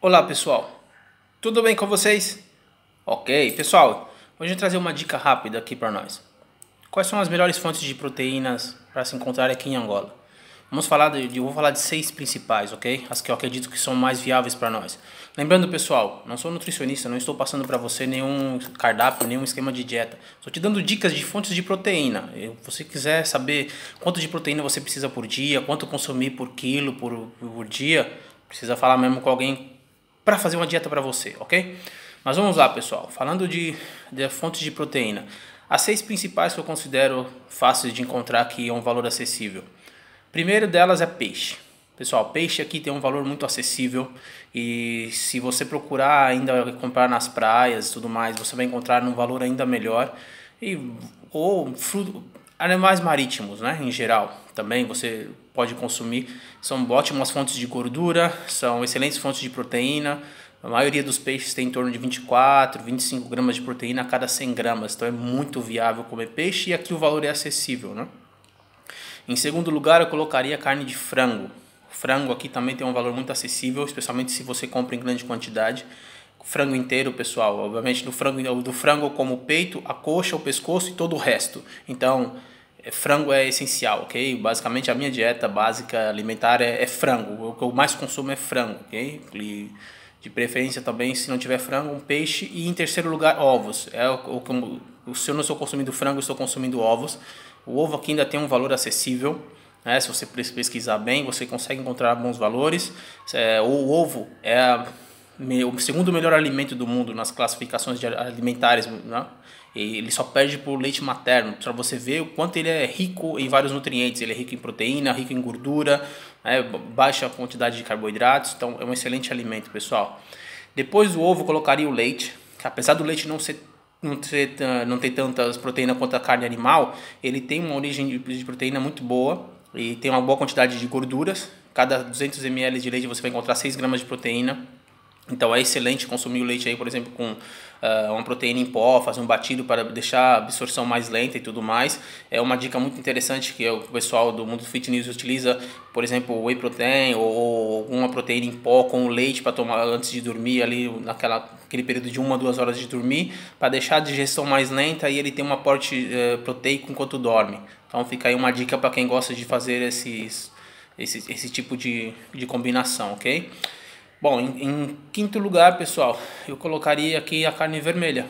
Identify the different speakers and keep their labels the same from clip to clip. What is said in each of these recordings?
Speaker 1: Olá pessoal, tudo bem com vocês? Ok, pessoal, hoje eu vou trazer uma dica rápida aqui para nós. Quais são as melhores fontes de proteínas para se encontrar aqui em Angola? Vamos falar de, eu vou falar de seis principais, ok? As que eu acredito que são mais viáveis para nós. Lembrando, pessoal, não sou nutricionista, não estou passando para você nenhum cardápio, nenhum esquema de dieta. Estou te dando dicas de fontes de proteína. Se você quiser saber quanto de proteína você precisa por dia, quanto consumir por quilo por, por dia, precisa falar mesmo com alguém para fazer uma dieta para você, ok? Mas vamos lá, pessoal. Falando de, de fontes de proteína, as seis principais que eu considero fáceis de encontrar aqui é um valor acessível. Primeiro delas é peixe. Pessoal, peixe aqui tem um valor muito acessível e se você procurar ainda comprar nas praias e tudo mais, você vai encontrar num valor ainda melhor. E, ou fruto, animais marítimos, né, em geral, também você pode consumir. São ótimas fontes de gordura, são excelentes fontes de proteína. A maioria dos peixes tem em torno de 24, 25 gramas de proteína a cada 100 gramas, então é muito viável comer peixe e aqui o valor é acessível, né? Em segundo lugar, eu colocaria carne de frango. O frango aqui também tem um valor muito acessível, especialmente se você compra em grande quantidade. frango inteiro, pessoal. Obviamente, do frango, do frango como o peito, a coxa, o pescoço e todo o resto. Então, frango é essencial, ok? Basicamente, a minha dieta básica alimentar é, é frango. O que eu mais consumo é frango, ok? E, de preferência também, se não tiver frango, um peixe. E em terceiro lugar, ovos. É o, o, se eu não estou consumindo frango, estou consumindo ovos. O ovo aqui ainda tem um valor acessível. Né? Se você pesquisar bem, você consegue encontrar bons valores. É, o ovo é o segundo melhor alimento do mundo nas classificações alimentares. Né? Ele só perde por leite materno, para você ver o quanto ele é rico em vários nutrientes. Ele é rico em proteína, rico em gordura, né? baixa quantidade de carboidratos. Então é um excelente alimento, pessoal. Depois do ovo, colocaria o leite. Apesar do leite não ser não ter, não ter tantas proteínas quanto a carne animal, ele tem uma origem de proteína muito boa e tem uma boa quantidade de gorduras. Cada 200 ml de leite você vai encontrar 6 gramas de proteína. Então é excelente consumir o leite aí, por exemplo, com uh, uma proteína em pó, fazer um batido para deixar a absorção mais lenta e tudo mais. É uma dica muito interessante que o pessoal do mundo fitness utiliza, por exemplo, whey protein ou alguma proteína em pó com leite para tomar antes de dormir ali naquela período de uma duas horas de dormir para deixar a digestão mais lenta e ele tem um aporte uh, proteico enquanto dorme. Então fica aí uma dica para quem gosta de fazer esses, esse, esse tipo de, de combinação, ok? Bom, em, em, quinto lugar, pessoal, eu colocaria aqui a carne vermelha.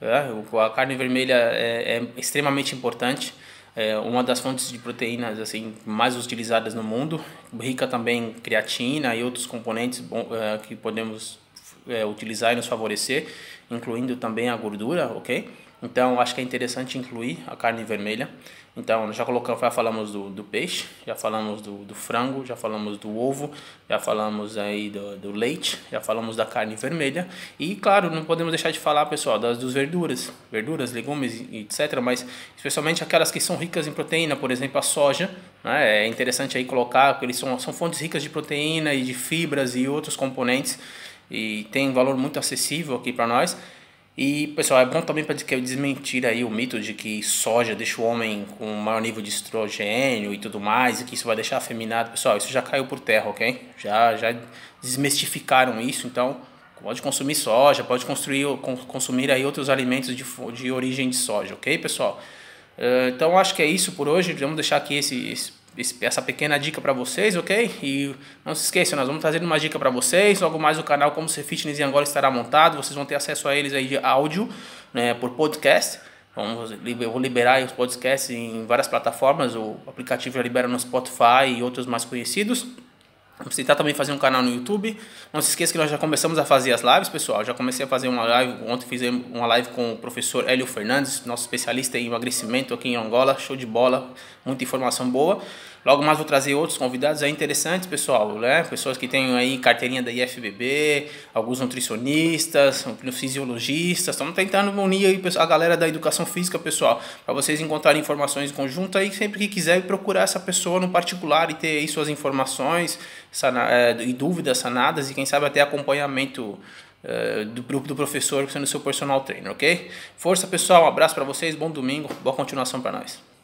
Speaker 1: É, a carne vermelha é, é extremamente importante, é uma das fontes de proteínas assim mais utilizadas no mundo, rica também em creatina e outros componentes bom, é, que podemos é, utilizar e nos favorecer, incluindo também a gordura, ok? Então, acho que é interessante incluir a carne vermelha. Então, já colocamos, já falamos do, do peixe, já falamos do, do frango, já falamos do ovo, já falamos aí do, do leite, já falamos da carne vermelha. E, claro, não podemos deixar de falar, pessoal, das dos verduras, verduras, legumes, etc. Mas, especialmente aquelas que são ricas em proteína, por exemplo, a soja. Né? É interessante aí colocar, porque eles são, são fontes ricas de proteína e de fibras e outros componentes. E tem um valor muito acessível aqui para nós. E, pessoal, é bom também para desmentir aí o mito de que soja deixa o homem com maior nível de estrogênio e tudo mais, e que isso vai deixar afeminado. Pessoal, isso já caiu por terra, ok? Já, já desmistificaram isso, então pode consumir soja, pode construir, consumir aí outros alimentos de, de origem de soja, ok, pessoal? Uh, então, acho que é isso por hoje. Vamos deixar aqui esse, esse essa pequena dica para vocês, ok? E não se esqueçam, nós vamos trazer uma dica para vocês. Logo mais o canal Como Ser Fitness em Angola estará montado. Vocês vão ter acesso a eles aí de áudio, né, por podcast. Vamos, eu vou liberar os podcasts em várias plataformas. O aplicativo já libera no Spotify e outros mais conhecidos. Vamos tentar também fazer um canal no YouTube. Não se esqueça que nós já começamos a fazer as lives, pessoal. Já comecei a fazer uma live. Ontem fiz uma live com o professor Hélio Fernandes, nosso especialista em emagrecimento aqui em Angola. Show de bola, muita informação boa. Logo mais vou trazer outros convidados aí interessantes, pessoal, né? Pessoas que têm aí carteirinha da IFBB, alguns nutricionistas, fisiologistas. Estamos tentando unir aí a galera da educação física, pessoal, para vocês encontrarem informações conjuntas e sempre que quiser procurar essa pessoa no particular e ter aí suas informações é, e dúvidas sanadas e quem sabe até acompanhamento uh, do grupo do professor sendo seu personal trainer, ok? Força pessoal, um abraço para vocês, bom domingo, boa continuação para nós.